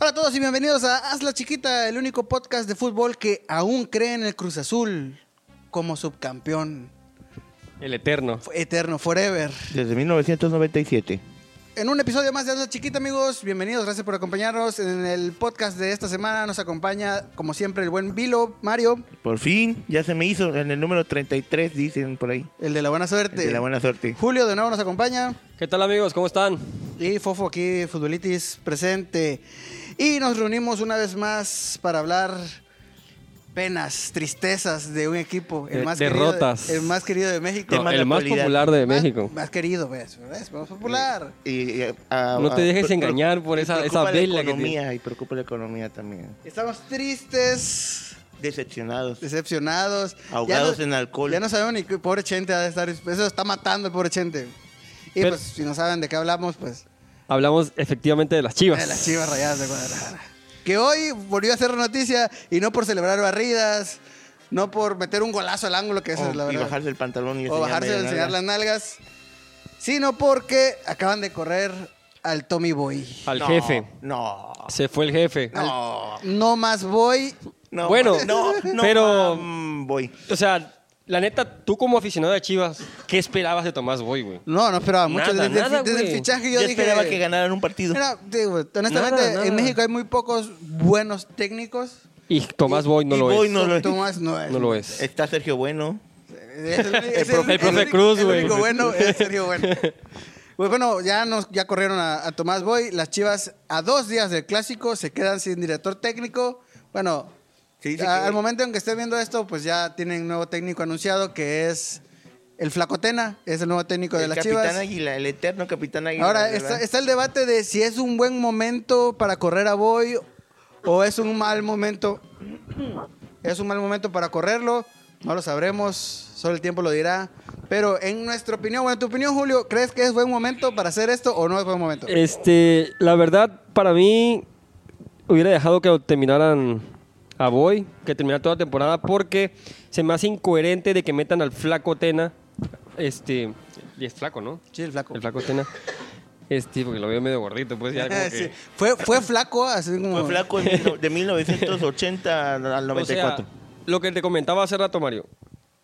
Hola a todos y bienvenidos a Haz la Chiquita, el único podcast de fútbol que aún cree en el Cruz Azul como subcampeón El eterno. eterno, forever. Desde 1997. En un episodio más de Haz la Chiquita, amigos, bienvenidos, gracias por acompañarnos. En el podcast de esta semana nos acompaña, como siempre, el buen Vilo, Mario, Por fin, ya se me hizo en el número 33, dicen por ahí. el de la buena suerte. De la buena suerte. Julio de nuevo nos acompaña. ¿Qué tal amigos? ¿Cómo están? Y Fofo aquí, Futbolitis, presente. Y nos reunimos una vez más para hablar penas, tristezas de un equipo. El De- más derrotas. Querido, el más querido de México. No, el más popular de México. Más, querido, ¿ves? ¿Ves? Más popular. Y, eh, ah, No te dejes engañar por y esa- preocupa esa la vela que economía, Y preocupa la economía también. Estamos tristes, Decepcionados. decepcionados. Ahogados no- en alcohol. Ya no sabemos ni qué pobre Chente ha de estar. Eso está matando el pobre Chente. Y Pero- pues, si no saben de qué hablamos, pues. Hablamos efectivamente de las chivas. De las chivas rayadas de Guadalajara. Que hoy volvió a ser noticia y no por celebrar barridas, no por meter un golazo al ángulo, que eso O- es la y verdad. bajarse el pantalón y o bajarse media enseñar las nalga. nalgas, sino porque acaban de correr al Tommy Boy. Al No, jefe. No. Se fue el jefe. No. No más Boy. no Bueno, no, no, pero- voy. O sea, la neta, tú como aficionado de chivas, ¿qué esperabas de Tomás Boy, güey? No, no esperaba mucho. Nada, desde, el- nada, desde el güey. fichaje Yo, yo, dije. esperaba que ganaran un partido. Mira, digo, honestamente, Nada, nada. en México hay muy pocos buenos técnicos. Y Tomás Boy no y lo Boy es. no lo es. Tomás no es. No lo es. Está Sergio Bueno. Es el, profe- el profe Cruz, el güey. único bueno es Sergio Bueno. Pues bueno, ya, nos, ya corrieron a, a Tomás Boy. Las Chivas, a dos días del clásico, se quedan sin director técnico. Bueno, Sí, sí, a- que- al momento en que esté viendo esto, pues ya tienen nuevo técnico anunciado, que es el Flacotena, es el nuevo técnico de el las Capitán Chivas. Águila, el eterno Capitán Águila. Ahora, está el debate de si es un buen momento para correr a Boy o es un mal momento. Es un mal momento para correrlo, no lo sabremos, solo el tiempo lo dirá. Pero en nuestra opinión, bueno, en tu opinión, Julio, ¿crees que es buen momento para hacer esto o no es buen momento? Este, la verdad, para mí, hubiera dejado que terminaran a Boy, que terminara toda la temporada, porque se me hace incoherente de que metan al flaco Tena. Este, y es flaco, ¿no? Sí, el flaco. El flaco Tena. Este, porque lo veo medio gordito, pues ya como que... Sí, Fue, fue flaco, así como... Fue flaco de 1980 al O 94. sea, lo que te comentaba hace rato, Mario.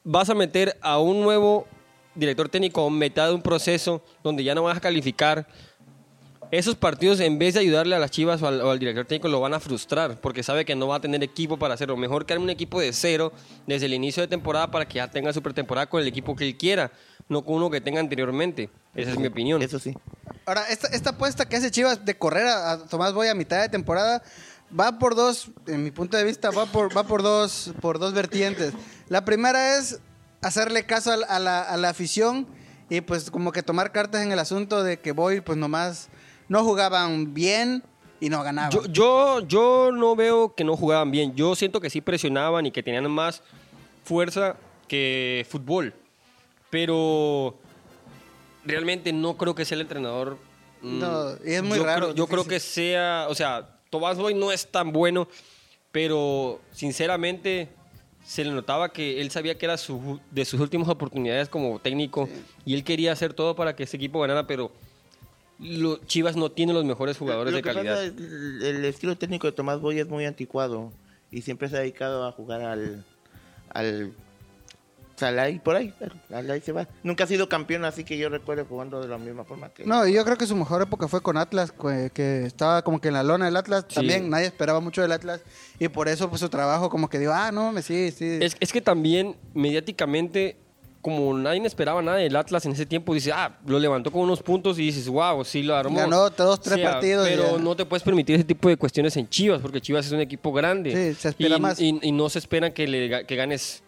Vas a meter a un nuevo director técnico a mitad de un proceso donde ya no vas a calificar. Esos partidos, en vez de ayudarle a las chivas o al, o al director técnico, lo van a frustrar porque sabe que no va a tener equipo para hacerlo. Mejor que arme un equipo de cero desde el inicio de temporada para que ya tenga su pretemporada con el equipo que él quiera, no con uno que tenga anteriormente. Esa es mi opinión. Eso sí. Ahora, esta, esta apuesta que hace Chivas de correr a, a Tomás Boy a mitad de temporada va por dos, en mi punto de vista, va por, va por dos, por dos vertientes. La primera es hacerle caso a, la, a la afición y pues como que tomar cartas en el asunto de que Boy pues nomás no jugaban bien y no ganaban. Yo, yo, yo no veo que no jugaban bien. Yo siento que sí presionaban y que tenían más fuerza que fútbol. Pero realmente no creo que sea el entrenador. mm, No, y es muy yo raro, creo- yo creo que sea. O sea, Tomás Boy no es tan bueno, pero sinceramente se le notaba que él sabía que era su, de sus últimas oportunidades como técnico y él quería hacer todo para que ese equipo ganara, pero lo- Chivas no tiene los mejores jugadores Lo de que pasa calidad. es, el, el estilo técnico de Tomás Boy es muy anticuado y siempre se ha dedicado a jugar al al Salai por ahí, al ahí se va. Nunca ha sido campeón, así que yo recuerdo jugando de la misma forma que No, y yo creo que su mejor época fue con Atlas, que, que estaba como que en la lona del Atlas. Sí. También nadie esperaba mucho del Atlas. Y por eso pues su trabajo como que digo, ah, no, me sí, sí. Es, es que también mediáticamente, como nadie esperaba nada del Atlas en ese tiempo, dice, ah, lo levantó con unos puntos y dices, wow, sí lo armó. Ganó dos, tres O sea, partidos Pero ya. no te puedes permitir ese tipo de cuestiones en Chivas, porque Chivas es un equipo grande. Sí, se espera y, más. Y, y no se espera que, le, que ganes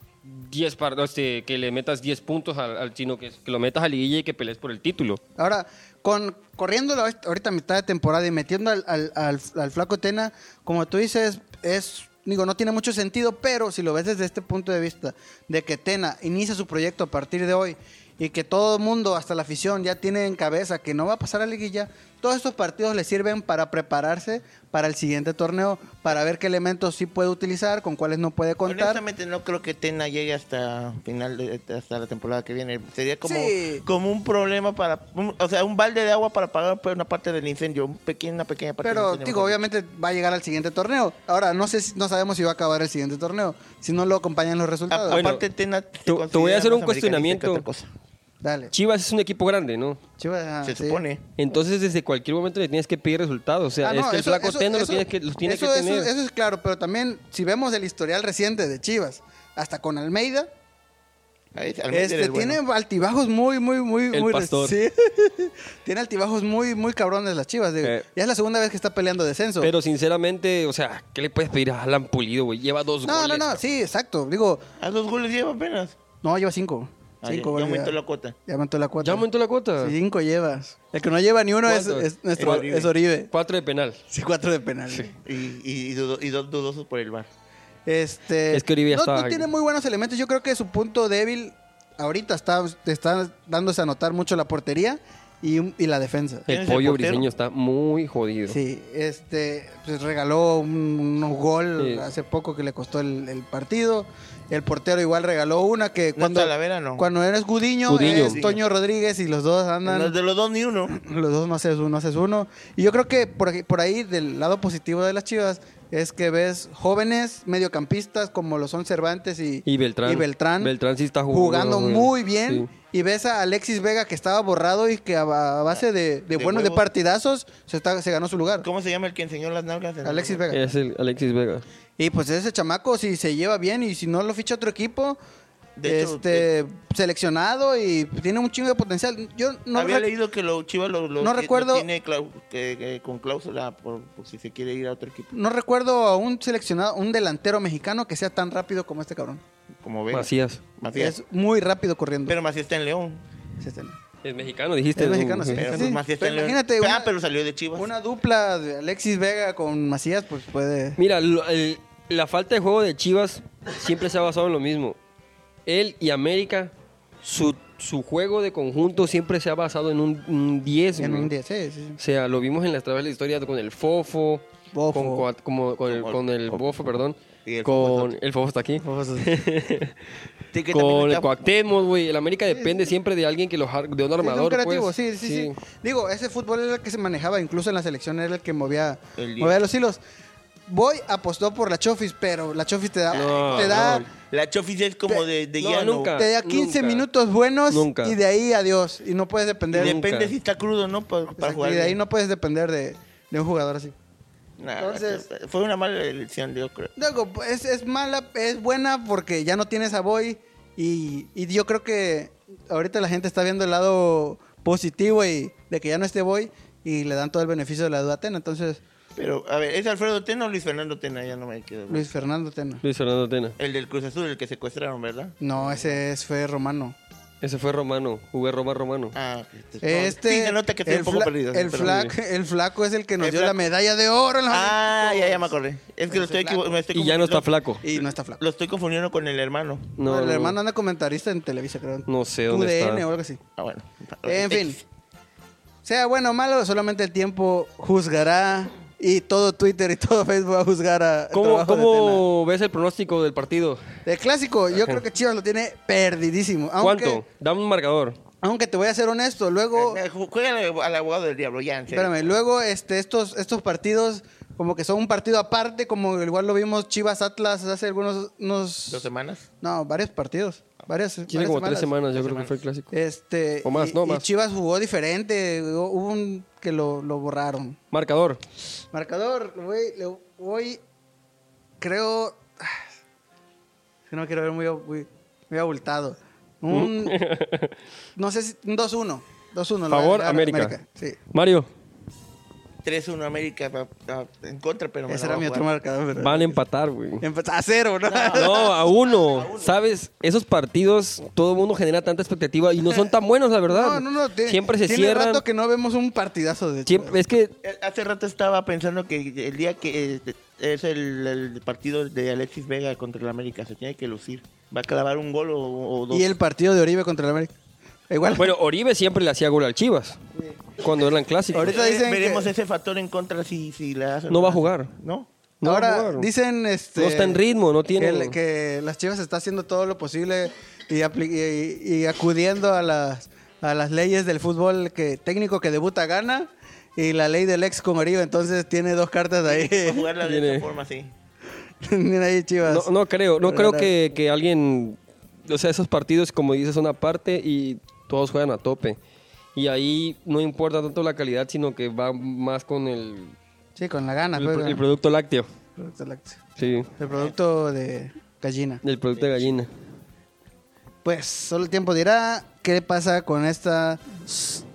10 partidos, este, que le metas 10 puntos al, al sino que, que lo metas a liguilla y que pelees por el título. Ahora, con corriéndolo ahorita a mitad de temporada y metiendo al, al- al- al flaco Tena, como tú dices, es digo, no tiene mucho sentido, pero si lo ves desde este punto de vista, de que Tena inicia su proyecto a partir de hoy y que todo el mundo, hasta la afición, ya tiene en cabeza que no va a pasar a liguilla, todos estos partidos le sirven para prepararse para el siguiente torneo, para ver qué elementos sí puede utilizar, con cuáles no puede contar. Honestamente no creo que Tena llegue hasta final de hasta la temporada que viene. Sería como, Sí. como un problema para, un- o sea, un balde de agua para pagar una parte del incendio, un pequeño, una pequeña parte. del Pero, digo, obviamente va a llegar al siguiente torneo. Ahora, no sé si, no sabemos si va a acabar el siguiente torneo, si no lo acompañan los resultados. A- Bueno, aparte Tena te- te voy a hacer un cuestionamiento. Dale. Chivas es un equipo grande, ¿no? Chivas, ah, Se sí. supone. Entonces desde cualquier momento le tienes que pedir resultados. O sea, Ah, es no, que el eso- flaco eso- Tena lo eso- tiene que, los tiene eso- que eso- tener. Eso es claro, pero también si vemos el historial reciente de Chivas, hasta con Almeida, este, bueno. tiene altibajos muy, muy, muy, El muy pastor. sí. tiene altibajos muy, muy cabrones las Chivas. digo. Eh. Ya es la segunda vez que está peleando descenso. Pero sinceramente, o sea, ¿qué le puedes pedir a Alan Pulido, güey? Lleva dos no, goles. no, no, cabrón. sí, exacto. Digo, A dos goles lleva apenas. no, lleva cinco. Cinco ya, aumentó la cuota. Ya aumentó la cuota. ¿Ya aumentó la cuota? Cinco llevas. El que no lleva ni uno es, es nuestro, Es Oribe. es Oribe. Cuatro de penal. Sí, cuatro de penal. Y, y, y dudo- y dos dudosos por el bar. Este, Es que Oribe no, está- no tiene muy buenos elementos. Yo creo que su punto débil ahorita está, está dándose a notar mucho la portería y, y la defensa. ¿Quién El pollo briseño está muy jodido. Sí, este, pues regaló un, un gol Sí. hace poco que le costó el, el partido. El portero igual regaló una que No cuando, Talavera, no. cuando eres Gudiño, Gudiño. es Toño Rodríguez y los dos andan... No, de los dos ni uno. Los dos no haces uno, haces uno. Y yo creo que por, aquí- por ahí, del lado positivo de las chivas, es que ves jóvenes mediocampistas como lo son Cervantes y, Y Beltrán. y Beltrán, Beltrán sí está jugando, jugando muy bien. Sí. Y ves a Alexis Vega que estaba borrado y que a, base de, de De buenos de huevos. partidazos se, está, se ganó su lugar. ¿Cómo se llama el que enseñó las nalgas? Alexis Vega. Es el Alexis Vega. Y pues ese chamaco, si se lleva bien y si no lo ficha otro equipo, De hecho, este seleccionado y tiene un chingo de potencial. Yo no Había leído que lo Chivas lo, lo- no lo recuerdo- tiene clau- que- que con cláusula por, por si se quiere ir a otro equipo. no recuerdo a un seleccionado, un delantero mexicano que sea tan rápido como este cabrón. Como ve. Macías. Macías. Es muy rápido corriendo. Pero Macías está en León. Sí, está- Es mexicano, dijiste. Es ¿no? mexicano, sí. Pero sí. pues Macías está Pero en León. imagínate Ah, una- pero salió de Chivas. Una dupla de Alexis Vega con Macías, pues puede. Mira, lo- el- la falta de juego de Chivas siempre se ha basado en lo mismo. Él y América, su, su juego de conjunto siempre se ha basado en un, un 10. En un día, sí, sí. sí. O sea, lo vimos en las tablas de la historia con el Fofo, Bofo. con, Coat- como- con el, con el Fofo. Bofo, perdón. Y el Fofo con está- el Fofo está aquí. Sí, que también con el está- Cuauhtémoc, güey. El América depende siempre de alguien que lo jar- de un Sí, es un armador, creativo, pues. sí, sí, sí, Digo, ese fútbol era el que se manejaba, incluso en la selección era el que movía, El movía los hilos. Boy apostó por la Chofis, pero la Chofis te da, No, te da, no. La Chofis es como de, de No, llano. nunca. te da 15 Nunca. minutos buenos Nunca. y de ahí adiós. Y no puedes Y depender. Nunca. depende si está crudo o no para, para Exacto, jugar. y de ahí no puedes depender de, de un jugador así. Nah, Entonces- fue una mala elección, yo creo. Digo, es, es mala, es buena porque ya no tienes a Boy y, y yo creo que ahorita la gente está viendo el lado positivo y de que ya no esté Boy y le dan todo el beneficio de la duda a. Entonces, Pero, a ver, ¿es Alfredo Tena o Luis Fernando Tena? Ya no me quedo. Luis Fernando Tena. Luis Fernando Tena. El del Cruz Azul, el que secuestraron, ¿verdad? No, ese es, fue Romano. Ese fue Romano. Jugué Roma Romano. Ah, este, sí, se nota que estoy el, un poco fla- perdido. el, pero- flaco, el flaco es el que nos El dio la flaco. medalla de oro en los Ah, ya, ya me acordé. Es que lo estoy, equivo- me estoy Y ya no está confundiendo- flaco. Y no está flaco. Lo estoy confundiendo con el hermano. No, No, el no. hermano anda comentarista en Televisa, creo. No sé dónde UDN está. o algo así. Ah, bueno. En fin. Sea bueno o malo, solamente el tiempo juzgará. Y todo Twitter y todo Facebook va a juzgar a el ¿Cómo, de cómo ves el pronóstico del partido? El clásico, yo creo que Chivas lo tiene perdidísimo. Aunque, ¿Cuánto? Dame un marcador. Aunque te voy a ser honesto, luego, Eh, Juega al al abogado del diablo, ya, espérame, luego este, estos, estos partidos como que son un partido aparte, como igual lo vimos Chivas Atlas hace algunos unos, ¿Dos semanas? no, varios partidos, varias, Tiene varias como tres semanas, yo Tres creo que fue el clásico. Este, O más, y, no, y más. Chivas jugó diferente, hubo un que lo, lo borraron. Marcador. Marcador, le voy, le voy, creo, es que no me quiero ver muy, muy, muy abultado. Un, no sé si, un 2-1. 2-1. lo Favor, voy a- América. Sí. Mario, 3-1 América en contra, pero me Ese la era voy mi a otro jugar. marcador. pero- van a empatar, güey. A cero, ¿no? No, a uno. ¿Sabes? Esos partidos, todo el mundo genera tanta expectativa y no son tan buenos, la verdad. No, no, tiene- Siempre se tiene cierran. rato que no vemos un partidazo de Siempre, es que Eh, Hace rato estaba pensando que el día que eh, es el, el partido de Alexis Vega contra el América, se tiene que lucir. Va a clavar un gol o, o dos. Y el partido de Oribe contra el América. Igual. Bueno, Oribe siempre le hacía gol al Chivas. Cuando eran clásicos. Ahorita dicen veremos que- ese factor en contra si, si le hacen. No va a jugar. ¿No? No va a Ahora jugar. dicen este, No está en ritmo, no tiene- que, las Chivas está haciendo todo lo posible y, apli- y- y acudiendo a las a las leyes del fútbol que técnico que debuta gana y la ley del ex con Oribe, entonces tiene dos cartas Va a ahí. jugarla de Tiene- esa forma, sí. Tiene ahí Chivas. No, no creo, no creo que, que alguien, o sea, esos partidos, como dices, son aparte y todos juegan a tope. Y ahí no importa tanto la calidad, sino que va más con el, Sí, con la gana. el, producto lácteo. Producto lácteo. Sí, El producto de gallina. el producto de gallina. Pues solo el tiempo dirá qué pasa con estas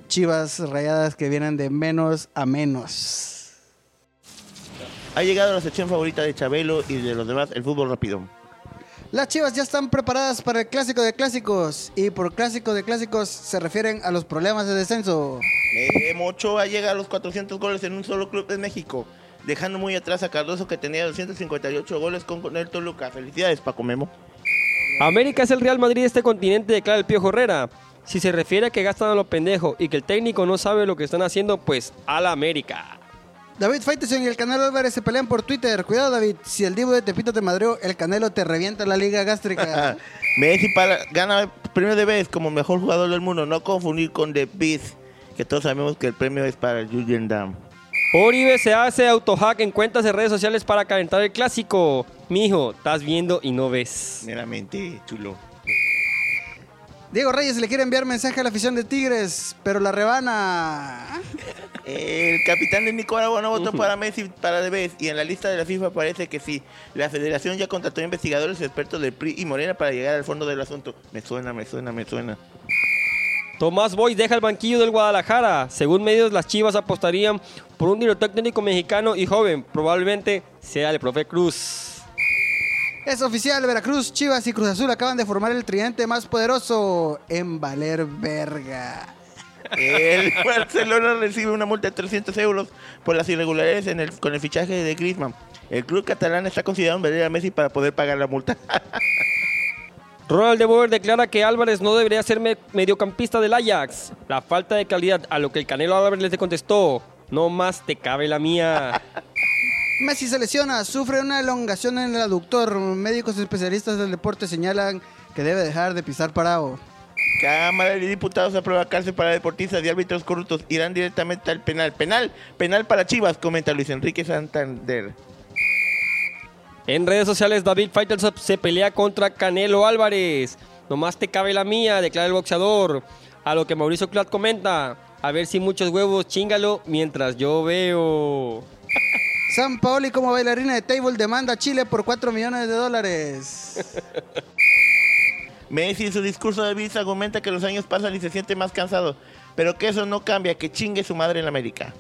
Chivas rayadas que vienen de menos a menos. Ha llegado la sección favorita de Chabelo y de los demás, el fútbol rápido. Las Chivas ya están preparadas para el clásico de clásicos y por clásico de clásicos se refieren a los problemas de descenso. Memo Ochoa llega a los 400 goles en un solo club de México, dejando muy atrás a Cardoso que tenía 258 goles con, con el Toluca. Felicidades, Paco Memo. América es el Real Madrid de este continente, declara el Piojo Herrera. Si se refiere a que gastan a lo pendejo y que el técnico no sabe lo que están haciendo, pues a la América. David Faiteson y el Canelo Álvarez se pelean por Twitter. Cuidado David, si el Divo de Tepito te madreó, el Canelo te revienta la liga gástrica. Messi para, gana premio de vez como mejor jugador del mundo, no confundir con The Beast, que todos sabemos que el premio es para Julian Dam. Oribe se hace autohack en cuentas de redes sociales para calentar el clásico. Mijo, estás viendo y no ves. Meramente chulo. Diego Reyes le quiere enviar mensaje a la afición de Tigres, pero la rebana. El capitán de Nicaragua no votó para Messi para The Best y en la lista de la FIFA parece que sí. La federación ya contrató investigadores expertos del PRI y Morena para llegar al fondo del asunto. Me suena, me suena, me suena. Tomás Boy deja el banquillo del Guadalajara. Según medios, las Chivas apostarían por un director técnico mexicano y joven. Probablemente sea el profe Cruz. Es oficial, Veracruz, Chivas y Cruz Azul acaban de formar el tridente más poderoso en valer verga. El Barcelona recibe una multa de 300 euros por las irregularidades en el, con el fichaje de Griezmann. El club catalán está considerando vender a Messi para poder pagar la multa. Ronald de Boer declara que Álvarez no debería ser me- mediocampista del Ajax. La falta de calidad a lo que el Canelo Álvarez le contestó. No más te cabe la mía. Messi se lesiona, sufre una elongación en el aductor. Médicos especialistas del deporte señalan que debe dejar de pisar parado. Cámara de Diputados aprueba cárcel para deportistas y árbitros corruptos. Irán directamente al penal. Penal, penal para Chivas, comenta Luis Enrique Santander. En redes sociales, David Faitelson se pelea contra Canelo Álvarez. Nomás te cabe la mía, declara el boxeador. A lo que Mauricio Clat comenta. A ver si muchos huevos, chingalo mientras yo veo. San Paoli como bailarina de table demanda a Chile por 4 millones de dólares. Messi en su discurso de vista argumenta que los años pasan y se siente más cansado, pero que eso no cambia, que chingue su madre en América.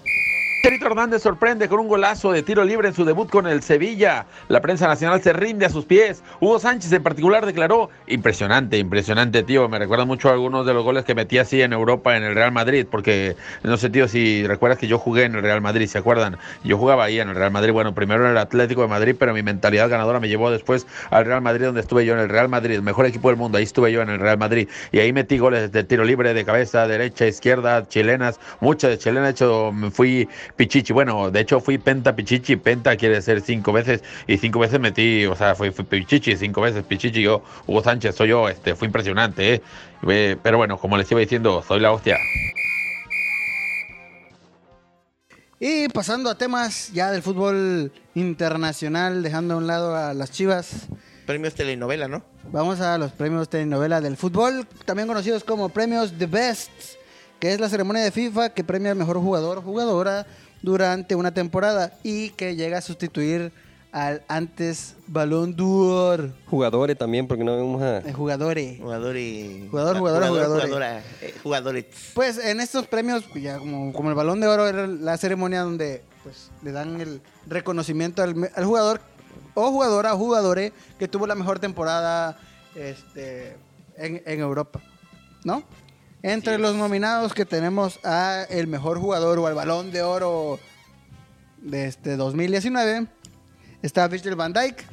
Chicharito Hernández sorprende con un golazo de tiro libre en su debut con el Sevilla. La prensa nacional se rinde a sus pies. Hugo Sánchez en particular declaró, impresionante, impresionante, tío. Me recuerda mucho a algunos de los goles que metí así en Europa en el Real Madrid, porque no sé, tío, si recuerdas que yo jugué en el Real Madrid, ¿se acuerdan? Yo jugaba ahí en el Real Madrid, bueno, primero en el Atlético de Madrid, pero mi mentalidad ganadora me llevó después al Real Madrid, donde estuve yo en el Real Madrid, el mejor equipo del mundo, ahí estuve yo en el Real Madrid. Y ahí metí goles de tiro libre, de cabeza, derecha, izquierda, chilenas, muchas de chilenas, de hecho me fui pichichi, bueno, de hecho fui penta pichichi, penta quiere decir cinco veces, y cinco veces metí, o sea, fui, fui pichichi, cinco veces pichichi, yo, Hugo Sánchez, soy yo, este, fue impresionante, ¿eh? Eh, pero bueno, como les iba diciendo, soy la hostia. Y pasando a temas ya del fútbol internacional, dejando a un lado a las chivas, Premios telenovela, ¿no? vamos a los premios telenovela del fútbol, también conocidos como premios The Best, que es la ceremonia de FIFA que premia al mejor jugador o jugadora durante una temporada y que llega a sustituir al antes Balón d'Or Jugadores también, porque no vamos a... jugadores. Jugadores. Jugador, jugadora, jugadores. jugadora, eh, jugadores. Pues en estos premios, pues, ya como, como el Balón de Oro era la ceremonia donde pues, le dan el reconocimiento al jugador o jugadora o jugadores que tuvo la mejor temporada este, en, en Europa, ¿no? Entre los nominados que tenemos a el mejor jugador o al Balón de Oro de este 2019 está Virgil van Dijk,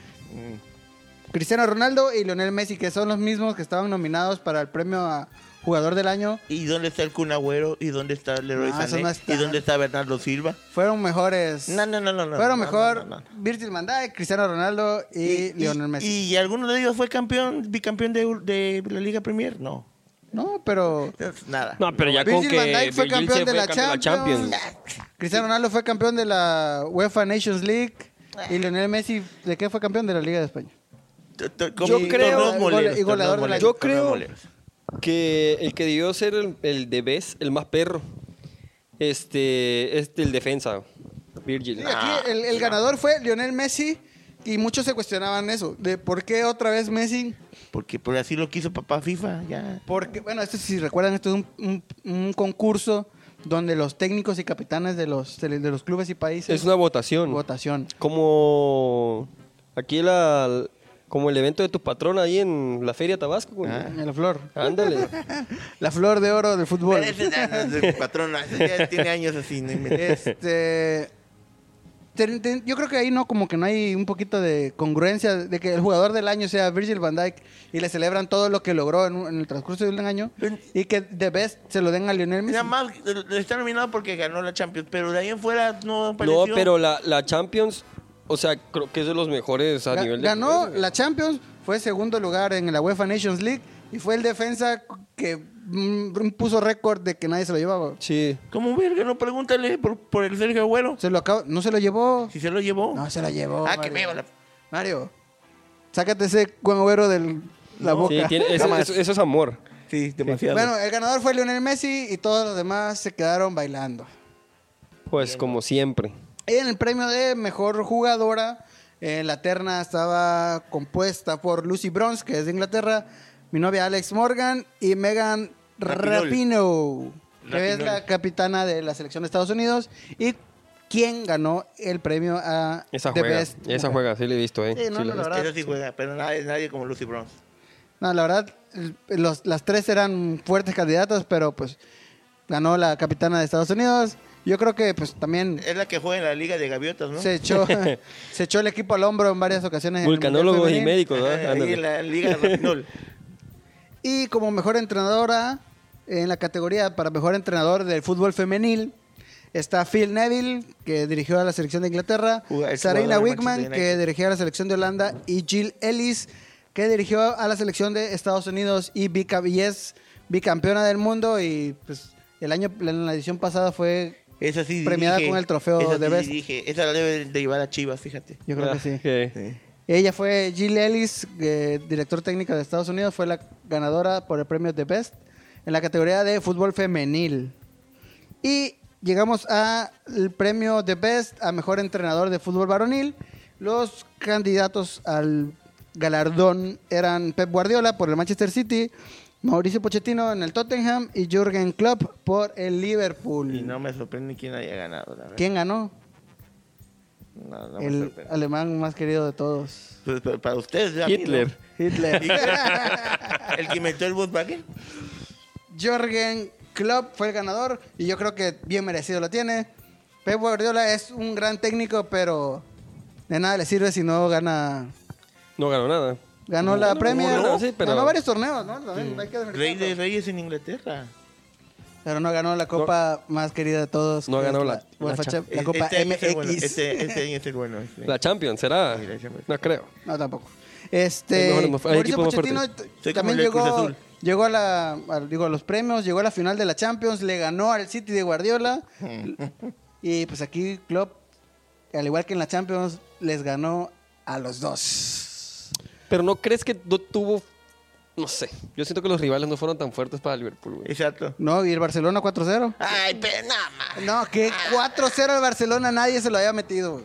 Cristiano Ronaldo y Lionel Messi, que son los mismos que estaban nominados para el premio a jugador del año. ¿Y dónde está el Kun Agüero? ¿Y dónde está Leroy Sané? no está. ¿Y dónde está Bernardo Silva? Fueron mejores. No, no, no, no. fueron no, mejor no. Virgil van Dijk, Cristiano Ronaldo y, Lionel Messi. ¿Y alguno de ellos fue campeón, bicampeón de, de la Liga Premier? No. No, pero Nada. No, pero ya con Virgil que van Dijk fue campeón de fue la campeón Champions. Cristiano Ronaldo fue campeón de la UEFA Nations League y Lionel Messi, ¿de qué fue campeón de la Liga de España? Yo creo- y goleador de la- Yo creo que el que debió ser el, el de best, el más perro, este, este el defensa, Virgil. Sí, aquí el, el ganador fue Lionel Messi y muchos se cuestionaban eso, de por qué otra vez Messi Porque por así lo quiso papá FIFA, ya. Porque, bueno, esto si recuerdan, esto es un, un- un concurso donde los técnicos y capitanes de los, de los clubes y países... Es una votación. votación. Como aquí la, como el evento de tu patrón ahí en la Feria Tabasco. güey. Ah. En la flor. Ándale. La flor de oro del fútbol. Patrón, ya tiene años así. No inventes. Este... ten- ten- yo creo que ahí no, como que no hay un poquito de congruencia de que el jugador del año sea Virgil van Dijk y le celebran todo lo que logró en, un- en el transcurso de un año y que de best se lo den a Lionel Messi. Nada más está nominado porque ganó la Champions, pero de ahí en fuera no No, apareció. pero la, la Champions, o sea, creo que es de los mejores a Ga- nivel de... ganó la Champions, fue segundo lugar en la UEFA Nations League y fue el defensa que mm, puso récord de que nadie se lo llevaba. Sí. ¿Cómo verga? No pregúntale por, por el Sergio Agüero. Se lo acaba- no se lo llevó. Si se lo llevó. No se lo llevó. ah, que Mario. me la... Mario, sácate ese guagüero de la boca. Sí, tiene- eso, Jamás. eso- eso es amor. Sí, demasiado. Bueno, el ganador fue Lionel Messi y todos los demás se quedaron bailando. Pues como siempre. Y en el premio de mejor jugadora, eh, la terna estaba compuesta por Lucy Bronze, que es de Inglaterra, mi novia Alex Morgan y Megan Rapinoe, que es la capitana de la selección de Estados Unidos y quien ganó el premio a Esa The juega. Best Esa Mujer. juega, sí le he visto, ¿eh? Sí, no, Sí no, la he la visto. verdad. Esa sí juega, pero nadie, nadie como Lucy Bronze. No, la verdad, los- las tres eran fuertes candidatas, pero pues ganó la capitana de Estados Unidos. Yo creo que pues también Es la que juega en la Liga de Gaviotas, ¿no? se echó, se echó el equipo al hombro en varias ocasiones. en el Mundial Vulcanólogos y médicos, ahí Ándale. en la Liga Rapinol. Y como mejor entrenadora, en la categoría para mejor entrenador del fútbol femenil, está Phil Neville, que dirigió a la selección de Inglaterra, el Sarina Wickman, que dirigió a la selección de Holanda, y Jill Ellis, que dirigió a la selección de Estados Unidos y, es bicampeona del mundo. Y pues el año, en la edición pasada fue, Esa sí Premiada dirige. con el trofeo Esa de sí Best. dirige. Esa la debe de llevar a Chivas, fíjate. yo creo Ah, que sí. ok. Sí. Ella fue Jill Ellis, eh, director técnico de Estados Unidos, fue la ganadora por el premio de Best en la categoría de fútbol femenil. Y llegamos al premio de Best a mejor entrenador de fútbol varonil. Los candidatos al galardón eran Pep Guardiola por el Manchester City, Mauricio Pochettino en el Tottenham y Jürgen Klopp por el Liverpool. Y no me sorprende quién haya ganado, la verdad. ¿Quién ganó? No, el alemán más querido de todos. Pues, pero para ustedes, ya. Hitler. Hitler. El que inventó el Volkswagen. Jürgen Klopp fue el ganador y yo creo que bien merecido lo tiene. Pep Guardiola es un gran técnico, pero de nada le sirve si no gana. No ganó nada. Ganó la Premier, no, sí, pero- ganó varios torneos, ¿no? También hay que Rey de. Reyes en Inglaterra. Pero no ganó la copa más querida de todos. No ganó la- la la copa este año es el MX. bueno, Este, este año es el bueno. La Champions, ¿será? Sí, la Champions. No creo. No, tampoco. Este, Mauricio Pochettino también llegó, Azul. Llegó a, la, a- digo, a los premios, llegó a la final de la Champions, le ganó al City de Guardiola. y pues aquí Klopp, al igual que en la Champions, les ganó a los dos. Pero no crees que no tuvo. No sé. Yo siento que los rivales no fueron tan fuertes para Liverpool, güey. Exacto. No, y el Barcelona 4-0. Ay, pero nada más. No, que 4-0 al Barcelona nadie se lo había metido. güey.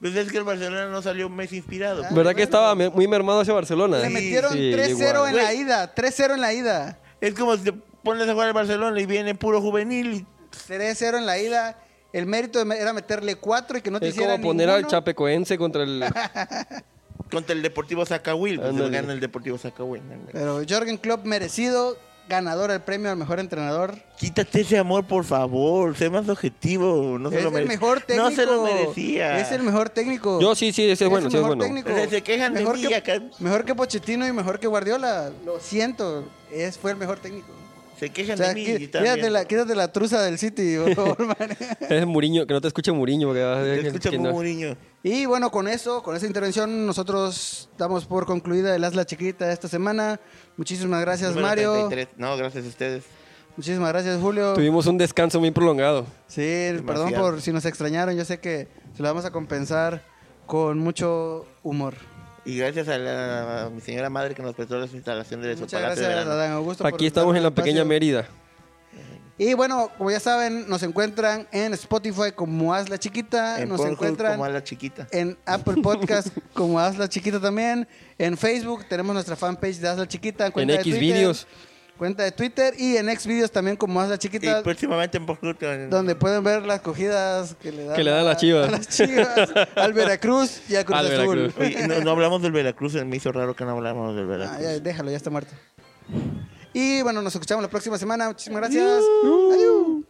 Pues es que el Barcelona no salió un mes inspirado. Ah, ¿Verdad que estaba me- muy mermado hacia Barcelona? Le Sí, metieron sí, 3-0 en la ida, 3-0 en la ida. Es como si te pones a jugar al Barcelona y viene puro juvenil. y- 3-0 en la ida. El mérito era meterle 4 y que no te Es hiciera como poner al. Chapecoense contra el. Contra el Deportivo Zacahuil. Pues Ándale. gana el Deportivo Zacahuil. ándale. Pero Jürgen Klopp merecido, ganador del premio al mejor entrenador. Quítate ese amor, por favor. Sé más objetivo. No se es lo el mejor técnico. No se lo merecía. Es el mejor técnico. Yo sí, sí, ese es bueno, el es mejor bueno. técnico. O sea, se quejan de mejor mí que, acá. Mejor que Pochettino y mejor que Guardiola. Lo siento. Es, fue el mejor técnico. Se O quejan sea, de mí quítate, la, quítate la truza del City, por favor, man. Es Muriño, que no te escuche Muriño. porque Te que- escucha que no-. Y bueno, con eso, con esa intervención, nosotros damos por concluida el Hazla Chiquita de esta semana. Muchísimas gracias, Número Mario. 33. No, gracias a ustedes. Muchísimas gracias, Julio. Tuvimos un descanso muy prolongado. Sí, perdón por si nos extrañaron. Yo sé que se lo vamos a compensar con mucho humor. Y gracias a, la, a mi señora madre que nos prestó la instalación de su Muchas palacio gracias. Adán Augusto. por Aquí estamos en la pequeña espacio. Mérida. Y bueno, como ya saben, nos encuentran en Spotify como Hazla Chiquita. En nos Pornhub encuentran como a la chiquita. en Apple Podcast como Hazla Chiquita también. En Facebook tenemos nuestra fanpage de Hazla Chiquita. En X Twitter, videos. Cuenta de Twitter y en Xvideos también como Hazla Y Chiquita. próximamente en en- Donde pueden ver las cogidas que le dan, Que le dan a- las Chivas. a las Chivas, al Veracruz y a Cruz Al Azul. Veracruz. Oye, no, no hablamos del Veracruz, me hizo raro que no hablamos del Veracruz. Ah, ya, déjalo, ya está muerto. Y bueno, nos escuchamos la próxima semana. Muchísimas gracias. Adiós.